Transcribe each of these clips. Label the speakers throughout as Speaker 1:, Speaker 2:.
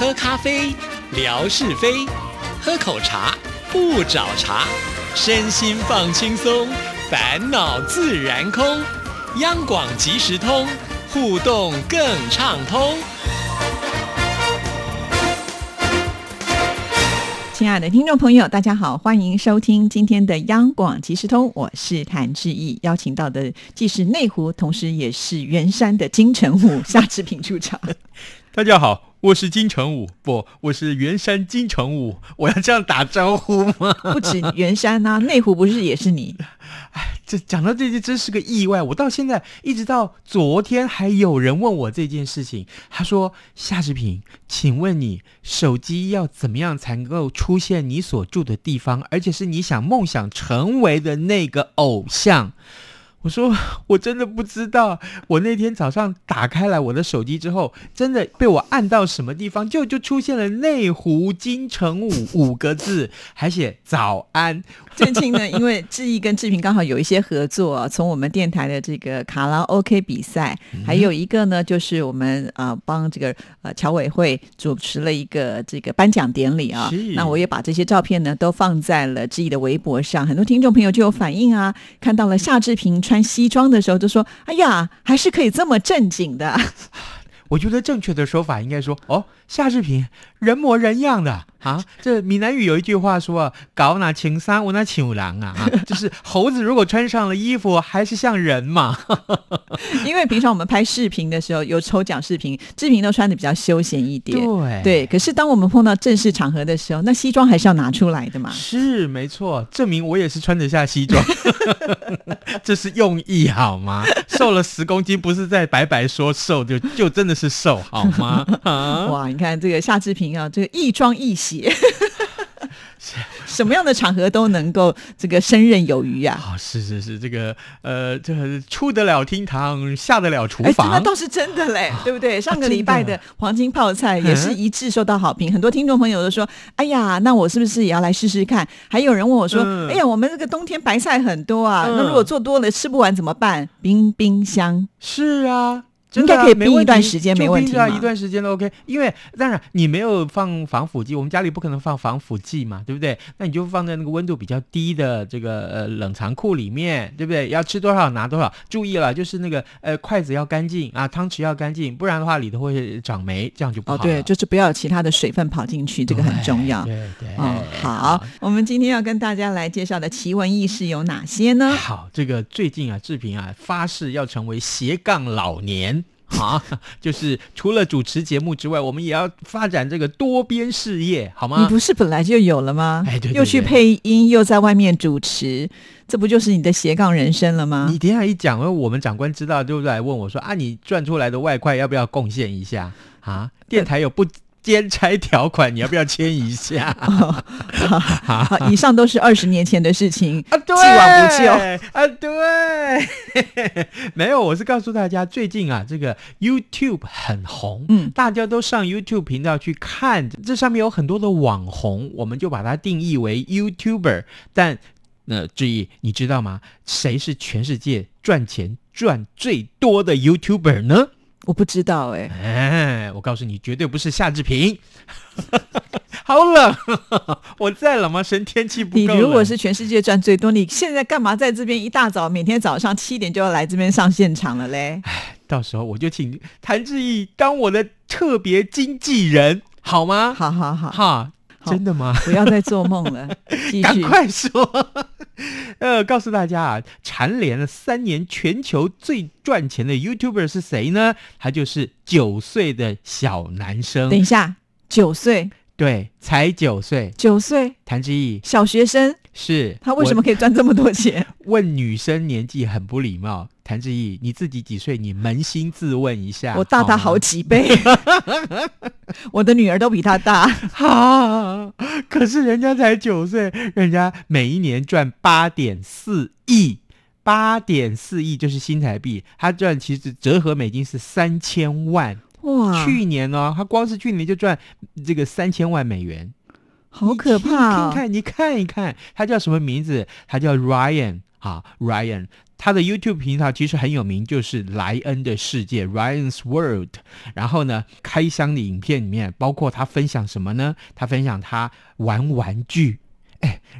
Speaker 1: 喝咖啡，聊是非；喝口茶，不找茬。身心放轻松，烦恼自然空。央广即时通，互动更畅通。
Speaker 2: 亲爱的听众朋友，大家好，欢迎收听今天的央广即时通，我是谭志毅，邀请到的既是内湖，同时也是圆山的金城武 夏志平出场。
Speaker 3: 大家好，我是金城武，不，我是圆山金城武，我要这样打招呼吗？
Speaker 2: 不止圆山呐、内湖不是也是你？
Speaker 3: 哎这讲到这些真是个意外，我到现在一直到昨天还有人问我这件事情，他说夏志平，请问你手机要怎么样才能够出现你所住的地方，而且是你想梦想成为的那个偶像？我说我真的不知道，我那天早上打开来我的手机之后，真的被我按到什么地方，就就出现了内湖金城武五个字，还写早安。
Speaker 2: 最近呢，因为志毅跟志平刚好有一些合作、啊，从我们电台的这个卡拉 OK 比赛，还有一个呢，就是我们呃帮这个呃侨委会主持了一个这个颁奖典礼啊
Speaker 3: 是。
Speaker 2: 那我也把这些照片呢都放在了志毅的微博上，很多听众朋友就有反应啊，看到了夏志平穿西装的时候，就说：“哎呀，还是可以这么正经的。
Speaker 3: 我觉得正确的说法应该说，哦，夏志平人模人样的啊。这闽南语有一句话说啊，搞那情山，我那请狼啊，啊 就是猴子如果穿上了衣服，还是像人嘛。
Speaker 2: 因为平常我们拍视频的时候有抽奖视频，志平都穿的比较休闲一点。
Speaker 3: 对
Speaker 2: 对，可是当我们碰到正式场合的时候，那西装还是要拿出来的嘛。
Speaker 3: 是没错，证明我也是穿得下西装，这是用意好吗？瘦了十公斤，不是在白白说瘦，就就真的是瘦好吗？啊，
Speaker 2: 哇，你看这个夏志平啊，这个亦庄亦谐，什么样的场合都能够这个胜任有余啊！
Speaker 3: 啊，是是是，这个呃，这个出得了厅堂，下得了厨
Speaker 2: 哎，
Speaker 3: 房，
Speaker 2: 那倒是真的嘞，对不对？上个礼拜的黄金泡菜也是一致受到好评，很多听众朋友都说：“哎呀，那我是不是也要来试试看？”还有人问我说：“
Speaker 3: 嗯
Speaker 2: 哎呀，我们这个冬天白菜很多啊，
Speaker 3: 嗯
Speaker 2: 那如果做多了吃不完怎么办？冰冰箱。”
Speaker 3: 是啊。
Speaker 2: 应该可以冰一段时间
Speaker 3: 就
Speaker 2: 没问题
Speaker 3: 冰啊一段时间都 OK。因为当然你没有放防腐剂，我们家里不可能放防腐剂嘛，对不对？那你就放在那个温度比较低的这个呃冷藏库里面，对不对？要吃多少拿多少，注意了，就是那个呃筷子要干净啊，汤匙要干净，不然的话里头会长霉，这样就不
Speaker 2: 哦，
Speaker 3: 好了。
Speaker 2: 对，就是不要有其他的水分跑进去，这个很重要。
Speaker 3: 对对。
Speaker 2: 哦，好，我们今天要跟大家来介绍的奇闻异事有哪些呢？
Speaker 3: 好，这个最近啊，志平啊发誓要成为斜杠老年。啊，就是除了主持节目之外，我们也要发展这个多边事业，好吗你？
Speaker 2: 不是本来就有了吗？
Speaker 3: 哎对对
Speaker 2: 又去配音，又在外面主持，这不就是你的斜杠人生了吗
Speaker 3: 你？等一下一讲，我们长官知道就来问我说啊，你赚出来的外快要不要贡献一下啊？电台有不兼差条款，你要不要签一下？
Speaker 2: 好，以上都是二十年前的事情，
Speaker 3: 啊，对，
Speaker 2: 既往不咎。
Speaker 3: 啊，对，没有，我是告诉大家，最近啊，这个 YouTube 很红，
Speaker 2: 嗯
Speaker 3: 大家都上 YouTube 频道去看，这上面有很多的网红，我们就把它定义为 YouTuber。但那，志毅，你知道吗？谁是全世界赚钱赚最多的 YouTuber 呢？
Speaker 2: 我不知道哎、
Speaker 3: 哎，我告诉你，绝对不是夏志平。好冷，我再冷吗？神天气不
Speaker 2: 你
Speaker 3: 够你。
Speaker 2: 如果是全世界赚最多，你现在干嘛在这边一大早每天早上七点就要来这边上现场了嘞？
Speaker 3: 到时候我就请谭志毅当我的特别经纪人，好吗？
Speaker 2: 好好好，
Speaker 3: 哈，
Speaker 2: 好
Speaker 3: 真的吗？
Speaker 2: 不要再做梦了，继
Speaker 3: 赶
Speaker 2: 续。
Speaker 3: 快说！呃，告诉大家啊，蝉联了三年全球最赚钱的 YouTuber 是谁呢？他就是九岁的小男生等，
Speaker 2: 一下，九岁，
Speaker 3: 对，才九岁。
Speaker 2: 九岁
Speaker 3: 谭志毅
Speaker 2: 小学生，
Speaker 3: 是
Speaker 2: 他为什么可以赚这么多钱？
Speaker 3: 问 女生年纪很不礼貌？谭志毅，你自己几岁？你扪心自问一下。
Speaker 2: 我大他好几倍，我的女儿都比他大。
Speaker 3: 啊！可是人家才九岁，人家每一年赚八点四亿，八点四亿就是新台币，他赚其实折合美金是三千万。
Speaker 2: 哇，
Speaker 3: 去年呢、他光是去年就赚这个三千万美元，
Speaker 2: 好可怕、哦！
Speaker 3: 你看看，你看一看，他叫什么名字？他叫 Ryan 啊，Ryan。他的 YouTube 频道其实很有名，就是莱恩的世界 （Ryan's World）。然后呢，开箱的影片里面包括他分享什么呢？他分享他玩玩具。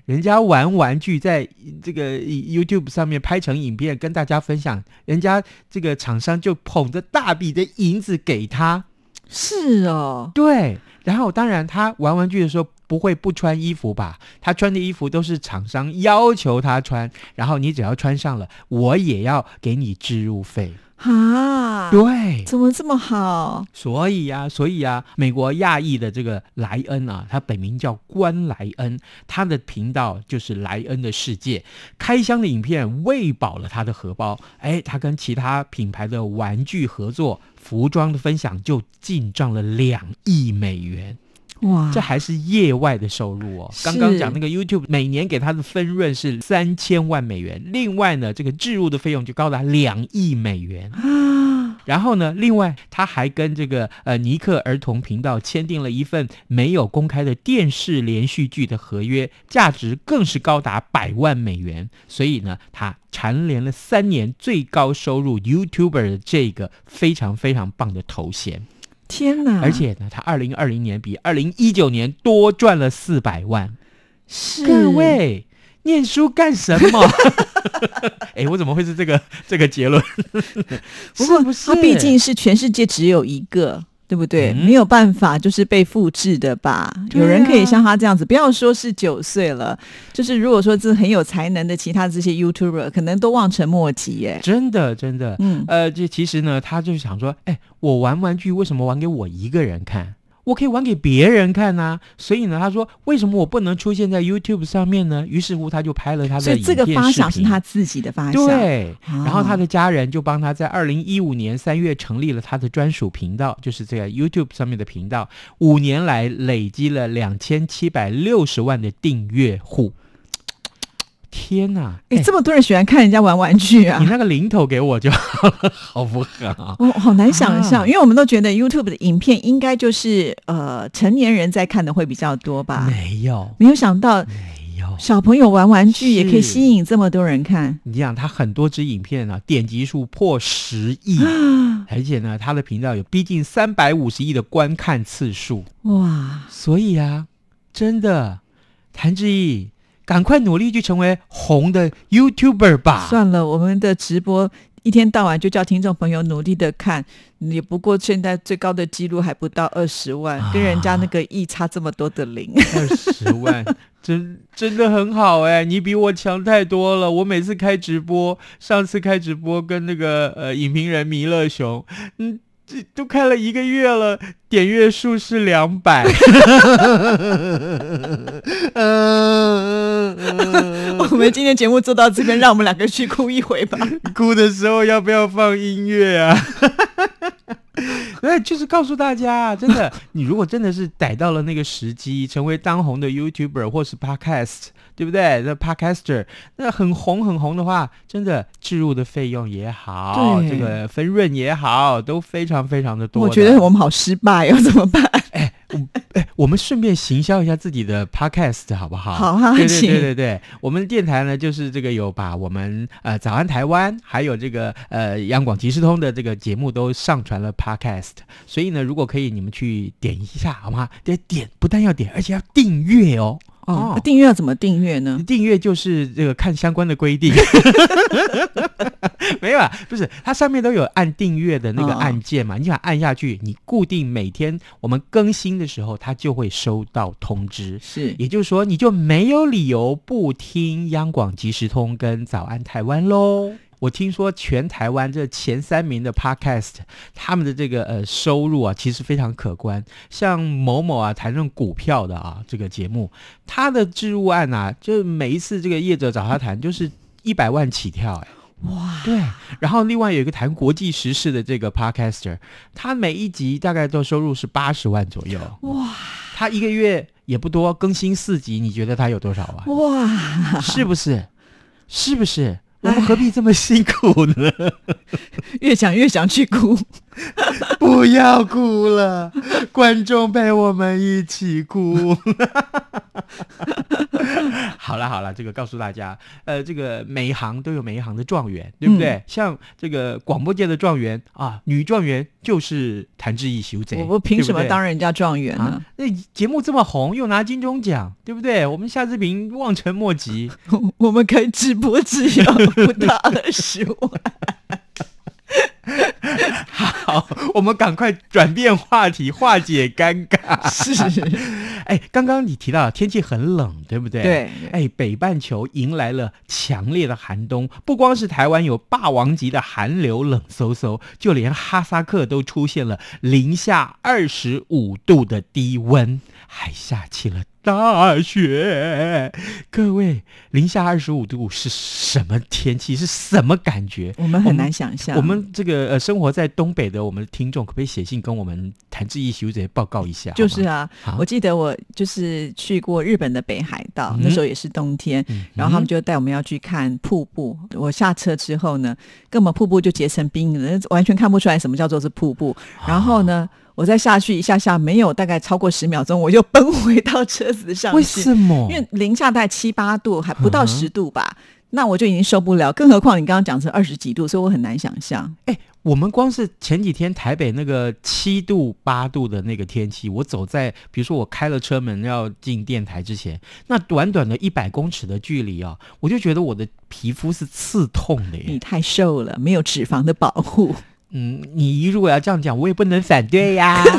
Speaker 3: 哎，人家玩玩具，在这个 YouTube 上面拍成影片跟大家分享，人家这个厂商就捧着大笔的银子给他。
Speaker 2: 是哦，
Speaker 3: 对。然后当然，他玩玩具的时候不会不穿衣服吧？他穿的衣服都是厂商要求他穿，然后你只要穿上了，我也要给你置入费。
Speaker 2: 啊，
Speaker 3: 对，
Speaker 2: 怎么这么好？
Speaker 3: 所以呀、所以呀、美国亚裔的这个莱恩啊，他本名叫关莱恩，他的频道就是莱恩的世界，开箱的影片喂饱了他的荷包。哎，他跟其他品牌的玩具合作，服装的分享就进账了两亿美元。
Speaker 2: 哇，
Speaker 3: 这还是业外的收入哦。刚刚讲那个 YouTube 每年给他的分润是三千万美元，另外呢，这个置入的费用就高达两亿美元。
Speaker 2: 啊，
Speaker 3: 然后呢，另外他还跟这个呃尼克儿童频道签订了一份没有公开的电视连续剧的合约，价值更是高达百万美元。所以呢，他蝉联了三年最高收入 YouTuber 的这个非常非常棒的头衔。
Speaker 2: 天哪！
Speaker 3: 而且呢，他二零二零年比二零一九年多赚了四百万。
Speaker 2: 是
Speaker 3: 各位，念书干什么？哎，我怎么会是这个这个结论？
Speaker 2: 不过
Speaker 3: 是不是？
Speaker 2: 毕竟是全世界只有一个，对不对？
Speaker 3: 嗯
Speaker 2: 没有办法，就是被复制的吧？
Speaker 3: 啊
Speaker 2: 有人可以像他这样子，不要说是九岁了，就是如果说这很有才能的其他这些 YouTuber，可能都望尘莫及耶。
Speaker 3: 真的真的，
Speaker 2: 嗯，
Speaker 3: 呃，这其实呢，他就是想说，哎，我玩玩具为什么玩给我一个人看？我可以玩给别人看呐、所以呢，他说为什么我不能出现在 YouTube 上面呢？于是乎，他就拍了他的
Speaker 2: 所以这个发想是他自己的发想。
Speaker 3: 对，
Speaker 2: 哦
Speaker 3: 然后他的家人就帮他在二零一五年三月成立了他的专属频道，就是这个 YouTube 上面的频道，五年来累积了两千七百六十万的订阅户。天哪！
Speaker 2: 哎，
Speaker 3: 哎
Speaker 2: 这么多人喜欢看人家玩玩具啊
Speaker 3: 你！那个零头给我就好了，好不好？
Speaker 2: 我 好难想象，
Speaker 3: 啊
Speaker 2: 因为我们都觉得 YouTube 的影片应该就是呃成年人在看的会比较多吧。
Speaker 3: 没有，
Speaker 2: 没有想到
Speaker 3: 没有。
Speaker 2: 小朋友玩玩具也可以吸引这么多人看。
Speaker 3: 你想他很多支影片啊，点击数破十亿，而且呢，他的频道有逼近三百五十亿的观看次数。
Speaker 2: 哇，
Speaker 3: 所以啊，真的，谭志毅，赶快努力去成为红的 YouTuber 吧。
Speaker 2: 算了，我们的直播一天到晚就叫听众朋友努力的看，也不过现在最高的记录还不到二十万，跟人家那个亿差这么多的零。
Speaker 3: 二十万，真真的很好哎、你比我强太多了。我每次开直播，上次开直播跟那个呃影评人弥勒熊，嗯。这都开了一个月了，点阅数是两百。
Speaker 2: 我们今天节目做到这边，让我们两个去哭一回吧。
Speaker 3: 哭的时候要不要放音乐啊？对，就是告诉大家，真的，你如果真的是逮到了那个时机，成为当红的 YouTuber 或是 Podcast，对不对？那 Podcaster 那很红很红的话，真的置入的费用也好，
Speaker 2: 对
Speaker 3: 这个分润也好，都非常非常的多的。
Speaker 2: 我觉得我们好失败哦，怎么办？
Speaker 3: 哎，我们顺便行销一下自己的 podcast 好不好？
Speaker 2: 好啊
Speaker 3: 对对对对对，我们电台呢就是这个有把我们呃早安台湾还有这个呃央广即时通的这个节目都上传了 podcast，所以呢，如果可以你们去点一下好吗？得点，不但要点，而且要订阅哦。
Speaker 2: 哦，那订阅要怎么订阅呢？
Speaker 3: 订阅就是这个看相关的规定，没有啊，不是，它上面都有按订阅的那个
Speaker 2: 哦
Speaker 3: 按键嘛，你想按下去，你固定每天我们更新的时候，它就会收到通知。
Speaker 2: 是
Speaker 3: 也就是说，你就没有理由不听央广即时通跟早安台湾喽。我听说全台湾这前三名的 podcast，他们的这个呃收入啊，其实非常可观。像某某啊谈论股票的啊这个节目，他的置入案啊，就每一次这个业者找他谈，就是一百万起跳、哎。
Speaker 2: 哇，
Speaker 3: 对，然后另外有一个谈国际时事的这个 podcaster，他每一集大概都收入是八十万左右。
Speaker 2: 哇
Speaker 3: 他一个月也不多，更新四集，你觉得他有多少啊？
Speaker 2: 哇，
Speaker 3: 是不是？是不是？我们何必这么辛苦呢？
Speaker 2: 越想越想去哭。
Speaker 3: 不要哭了，观众陪我们一起哭。好了好了，这个告诉大家，呃，这个每一行都有每一行的状元，对不对？
Speaker 2: 嗯
Speaker 3: 像这个广播界的状元啊，女状元就是谭志毅修贼，
Speaker 2: 我我凭什么当人家状元呢
Speaker 3: 啊？？那节目这么红，又拿金钟奖，对不对？我们夏志平望尘莫及。
Speaker 2: 我们开直播只要不到二十万。
Speaker 3: 好，我们赶快转变话题，化解尴尬。
Speaker 2: 是，
Speaker 3: 哎，刚刚你提到天气很冷，对不对？。
Speaker 2: 对，
Speaker 3: 哎，北半球迎来了强烈的寒冬，不光是台湾有霸王级的寒流冷飕飕，就连哈萨克都出现了零下二十五度的低温，还下起了大雪。各位，零下二十五度是什么天气？是什么感觉？
Speaker 2: 我们很难想象。
Speaker 3: 我们这个呃生活在东北的我们的听众，可不可以写信跟我们谈志毅学姐报告一下？
Speaker 2: 就是，啊，我记得我就是去过日本的北海道，
Speaker 3: 嗯
Speaker 2: 那时候也是冬天，
Speaker 3: 嗯
Speaker 2: 然后他们就带我们要去看瀑布。我下车之后呢，根本瀑布就结成冰了，完全看不出来什么叫做是瀑布。然后呢，我再下去一下下，没有大概超过十秒钟，我就奔回到车子上
Speaker 3: 为，什么？
Speaker 2: 因为零下大概七八度，还不到十度吧。那我就已经受不了，更何况你刚刚讲成二十几度，所以我很难想象。
Speaker 3: 哎，我们光是前几天台北那个七度八度的那个天气，我走在比如说我开了车门要进电台之前，那短短的一百公尺的距离啊，我就觉得我的皮肤是刺痛的耶。
Speaker 2: 你太瘦了，没有脂肪的保护。
Speaker 3: 嗯，你如果要这样讲，我也不能反对呀。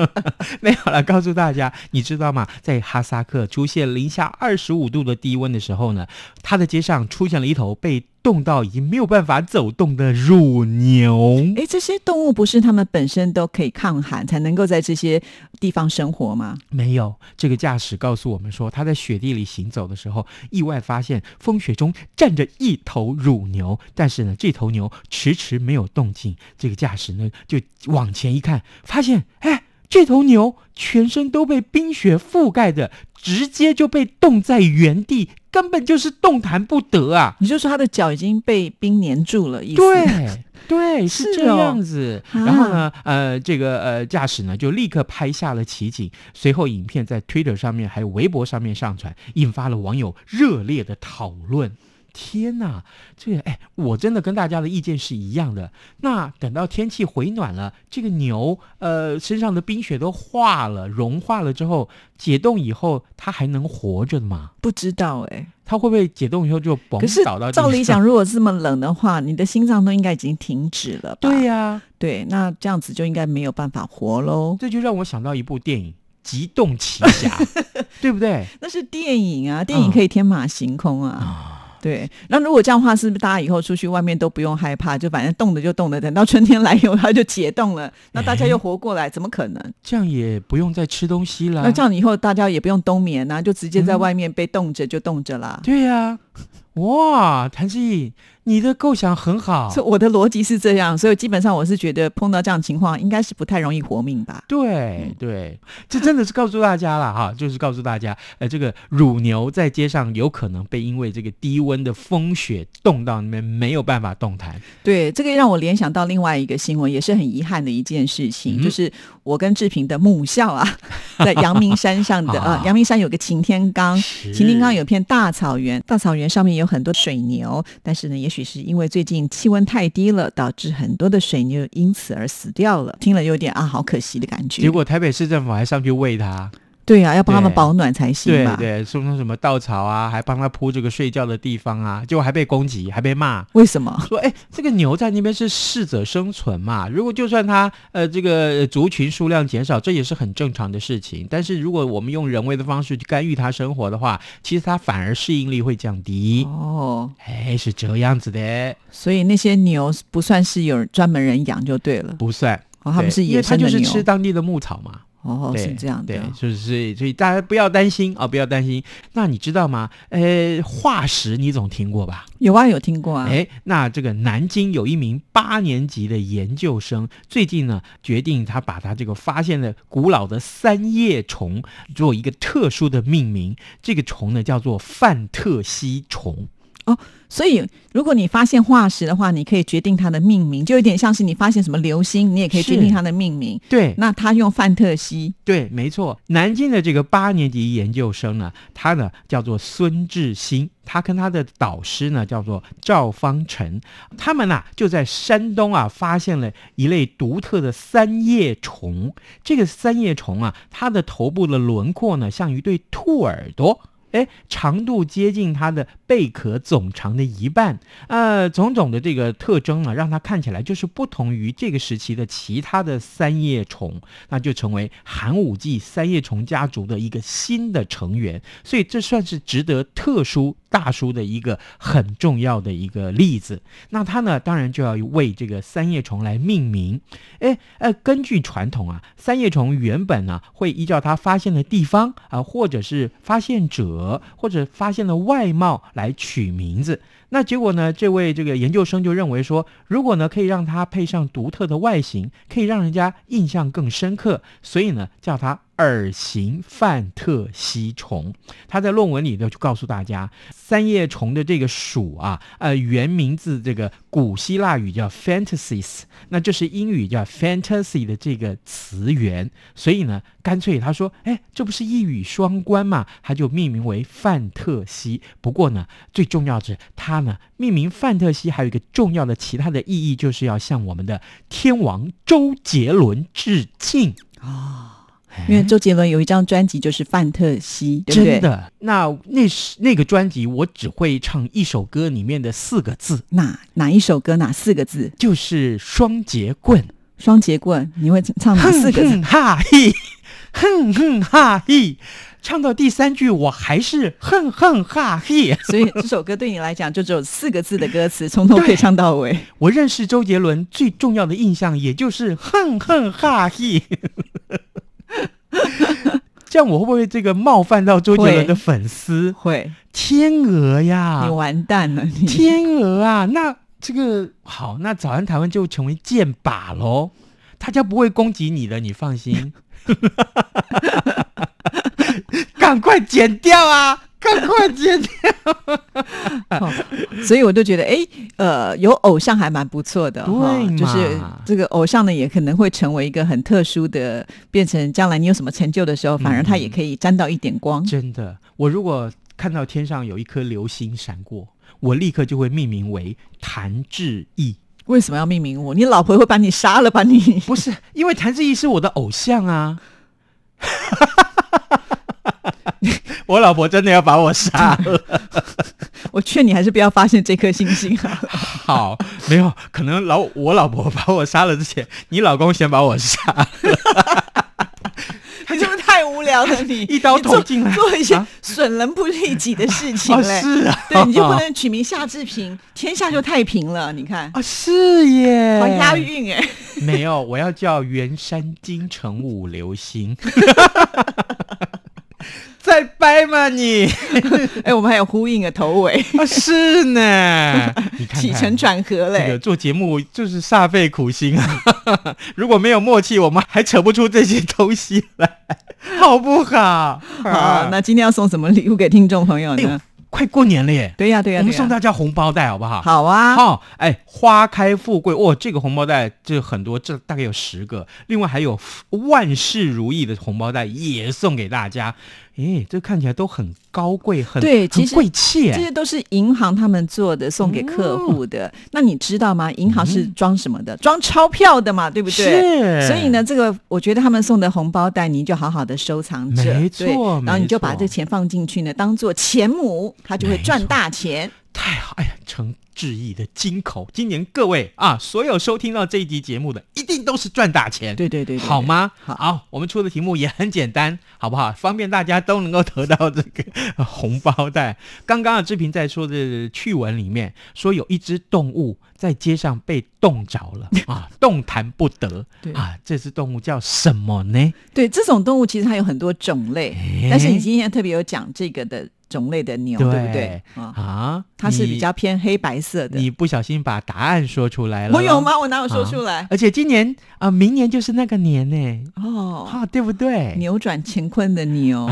Speaker 3: 没有了，告诉大家，你知道吗？在哈萨克出现零下二十五度的低温的时候呢，它的街上出现了一头被冻到已经没有办法走动的乳牛。
Speaker 2: 哎，这些动物不是它们本身都可以抗寒，才能够在这些地方生活吗？
Speaker 3: 没有，这个驾驶告诉我们说，他在雪地里行走的时候，意外发现风雪中站着一头乳牛，但是呢，这头牛迟迟没有动静。这个驾驶呢，就往前一看，发现，哎，这头牛全身都被冰雪覆盖的，直接就被冻在原地，根本就是动弹不得啊！
Speaker 2: 你就说它的脚已经被冰粘住了，意思？
Speaker 3: 对 对，是
Speaker 2: 是
Speaker 3: 这
Speaker 2: 哦
Speaker 3: 样子。
Speaker 2: 啊
Speaker 3: 然后呢，呃，这个呃驾驶呢就立刻拍下了奇景，随后影片在 Twitter 上面还有微博上面上传，引发了网友热烈的讨论。天呐，这个哎，我真的跟大家的意见是一样的。那等到天气回暖了，这个牛呃身上的冰雪都化了、融化了之后，解冻以后，它还能活着吗？
Speaker 2: 不知道哎、
Speaker 3: 它会不会解冻以后就嘣
Speaker 2: 照理讲，如果这么冷的话，你的心脏都应该已经停止了吧？
Speaker 3: 对呀、
Speaker 2: 对，那这样子就应该没有办法活喽。
Speaker 3: 这就让我想到一部电影《极冻奇侠》，对不对？
Speaker 2: 那是电影啊，电影可以天马行空啊。
Speaker 3: 啊，
Speaker 2: 对，那如果这样的话，是不是大家以后出去外面都不用害怕？就反正冻的就冻的，等到春天来以后，它就解冻了，那大家又活过来，怎么可能？
Speaker 3: 这样也不用再吃东西啦。
Speaker 2: 那这样以后大家也不用冬眠啊，就直接在
Speaker 3: 嗯
Speaker 2: 外面被冻着就冻着啦。
Speaker 3: 对呀、哇，谭志毅，你的构想很好。
Speaker 2: 所以我的逻辑是这样，所以基本上我是觉得碰到这样情况，应该是不太容易活命吧。
Speaker 3: 对对，这真的是告诉大家了哈，就是告诉大家，呃，这个乳牛在街上有可能被因为这个低温的风雪冻到里面没有办法动弹。
Speaker 2: 对，这个让我联想到另外一个新闻，也是很遗憾的一件事情，
Speaker 3: 嗯
Speaker 2: 就是我跟志平的母校啊，在阳明山上的
Speaker 3: 啊
Speaker 2: 呃，阳明山有个擎天岗，擎天岗有片大草原，大草原上面有很多水牛，但是呢，也许是因为最近气温太低了，导致很多的水牛因此而死掉了，听了有点啊，好可惜的感觉。
Speaker 3: 结果台北市政府还上去喂它，
Speaker 2: 对啊，要帮他们保暖才行吧？
Speaker 3: 对对，送上什么稻草啊，还帮他铺这个睡觉的地方啊，结果还被攻击，还被骂。
Speaker 2: 为什么？
Speaker 3: 说，哎，这个牛在那边是适者生存嘛，如果就算它呃这个呃族群数量减少，这也是很正常的事情。但是如果我们用人为的方式去干预它生活的话，其实它反而适应力会降低。
Speaker 2: 哦，
Speaker 3: 哎，是这样子的，
Speaker 2: 所以那些牛不算是有专门人养就对了，
Speaker 3: 不算。
Speaker 2: 哦，他们
Speaker 3: 对因为它
Speaker 2: 是野生的牛。
Speaker 3: 就是吃当地的牧草嘛。
Speaker 2: 哦，是这样的
Speaker 3: 对，就是所以大家不要担心啊、不要担心。那你知道吗？呃，化石你总听过吧？
Speaker 2: 有啊，有听过啊。
Speaker 3: 哎，那这个南京有一名八年级的研究生，最近呢决定他把他这个发现的古老的三叶虫做一个特殊的命名，这个虫呢叫做范特西虫。
Speaker 2: 所以，如果你发现化石的话，你可以决定它的命名，就有点像是你发现什么流星，你也可以决定它的命名。
Speaker 3: 对，
Speaker 2: 那他用范特西，
Speaker 3: 对，没错。南京的这个八年级研究生呢，他呢叫做孙志新，他跟他的导师呢叫做赵方成，他们呐、就在山东啊发现了一类独特的三叶虫。这个三叶虫啊，它的头部的轮廓呢像一对兔耳朵。哎，长度接近它的贝壳总长的一半，呃，种种的这个特征呢，让它看起来就是不同于这个时期的其他的三叶虫，那就成为寒武纪三叶虫家族的一个新的成员，所以这算是值得特殊大叔的一个很重要的一个例子。那他呢，当然就要为这个三叶虫来命名。哎，呃，根据传统啊，三叶虫原本呢会依照它发现的地方啊、或者是发现者或者发现了外貌来取名字。那结果呢，这位这个研究生就认为说，如果呢可以让它配上独特的外形，可以让人家印象更深刻，所以呢叫它耳形范特西虫。他在论文里头就告诉大家，三叶虫的这个属啊，呃，原名字这个古希腊语叫 fantasies，那这是英语叫 fantasy 的这个词源，所以呢，干脆他说，哎，这不是一语双关嘛，他就命名为范特西。不过呢，最重要的是他，命名范特西还有一个重要的其他的意义，就是要向我们的天王周杰伦致敬啊。
Speaker 2: 因为周杰伦有一张专辑就是范特西，对不对？
Speaker 3: 真的，那那是那个专辑，我只会唱一首歌里面的四个字，
Speaker 2: 哪哪一首歌哪四个字？
Speaker 3: 就是双节棍。
Speaker 2: 双节棍，你会唱哪四个字？
Speaker 3: 哼哈嘿，哼哼哈嘿，唱到第三句我还是哼哼哈嘿。
Speaker 2: 所以这首歌对你来讲就只有四个字的歌词，从头可以唱到尾。
Speaker 3: 我认识周杰伦最重要的印象，也就是哼哼哈嘿。这样我会不会这个冒犯到周杰伦的粉丝？
Speaker 2: 会，
Speaker 3: 天鹅呀，
Speaker 2: 你完蛋了，你
Speaker 3: 天鹅啊，那这个好，那早安台湾就成为箭靶喽，大家不会攻击你的，你放心。赶快剪掉啊！赶快剪掉！
Speaker 2: 哦所以我就觉得，哎，呃，有偶像还蛮不错的哈
Speaker 3: 对嘛
Speaker 2: 就是这个偶像呢，也可能会成为一个很特殊的，变成将来你有什么成就的时候，反而他也可以沾到一点光。
Speaker 3: 真的，我如果看到天上有一颗流星闪过，我立刻就会命名为谭志毅。
Speaker 2: 为什么要命名我？你老婆会把你杀了吧你？
Speaker 3: 不是，因为谭志毅是我的偶像啊。我老婆真的要把我杀了。
Speaker 2: 我劝你还是不要发现这颗星星好
Speaker 3: 没有，可能老我老婆把我杀了之前，你老公先把我杀了，
Speaker 2: 你是不是太无聊了？你
Speaker 3: 一刀捅进来
Speaker 2: 做做一些
Speaker 3: 啊
Speaker 2: 损人不利己的事情
Speaker 3: 哦，
Speaker 2: 嘞。
Speaker 3: 是啊，
Speaker 2: 对，你就不能取名夏志平，天下就太平了。你看，
Speaker 3: 啊，是耶，
Speaker 2: 好押韵哎。
Speaker 3: 没有，我要叫袁山金城武流星。再掰吗你？
Speaker 2: 哎，我们还有呼应的头尾，
Speaker 3: 啊，是呢，你看看
Speaker 2: 起承转合嘞
Speaker 3: 这个
Speaker 2: 嘞。
Speaker 3: 做节目就是煞费苦心啊！如果没有默契，我们还扯不出这些东西来，好不好？
Speaker 2: 好，那今天要送什么礼物给听众朋友呢？
Speaker 3: 快过年了耶！
Speaker 2: 对呀，对呀，
Speaker 3: 我们送大家红包袋好不好？
Speaker 2: 好啊。
Speaker 3: 好，哎，花开富贵哦，这个红包袋这很多，这大概有十个，另外还有万事如意的红包袋也送给大家。哎，这看起来都很高贵，很很
Speaker 2: 对其实
Speaker 3: 贵气
Speaker 2: 这些。都是银行他们做的，送给客户的。那你知道吗？银行是装什么的？装钞票的嘛，对不对？
Speaker 3: 是
Speaker 2: 所以呢，这个我觉得他们送的红包袋，你就好好的收藏着，
Speaker 3: 没错
Speaker 2: 然后你就把这钱放进去呢，当做钱母，它就会赚大钱。
Speaker 3: 太好，哎呀，诚志毅的金口，今年各位啊，所有收听到这一集节目的，一定都是赚大钱。
Speaker 2: 对对对对，
Speaker 3: 好吗？
Speaker 2: 好
Speaker 3: 我们出的题目也很简单，好不好？方便大家都能够得到这个呃红包袋。刚刚啊志平在说的趣闻里面说，有一只动物在街上被冻着了 啊，动弹不得
Speaker 2: 对
Speaker 3: 啊。这只动物叫什么呢？
Speaker 2: 对这种动物其实它有很多种类，
Speaker 3: 哎
Speaker 2: 但是你今天特别有讲这个的种类的牛，对
Speaker 3: 对
Speaker 2: 不对？啊，
Speaker 3: 啊，
Speaker 2: 它是比较偏黑白色的。
Speaker 3: 你不小心把答案说出来了，
Speaker 2: 我有？吗？我哪有说出来？
Speaker 3: 而且今年啊、明年就是那个年呢，
Speaker 2: 哦，
Speaker 3: 哈、对不对？
Speaker 2: 扭转乾坤的牛。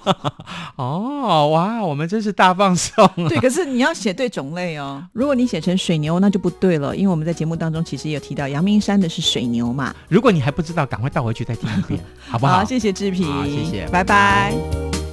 Speaker 3: 哦，哇，我们真是大放送啊！
Speaker 2: 对，可是你要写对种类哦。如果你写成水牛，那就不对了，因为我们在节目当中其实也有提到阳明山的是水牛嘛。
Speaker 3: 如果你还不知道，赶快倒回去再听一遍，好不好？好
Speaker 2: 谢谢志平，
Speaker 3: 好谢谢
Speaker 2: 拜
Speaker 3: 拜
Speaker 2: 拜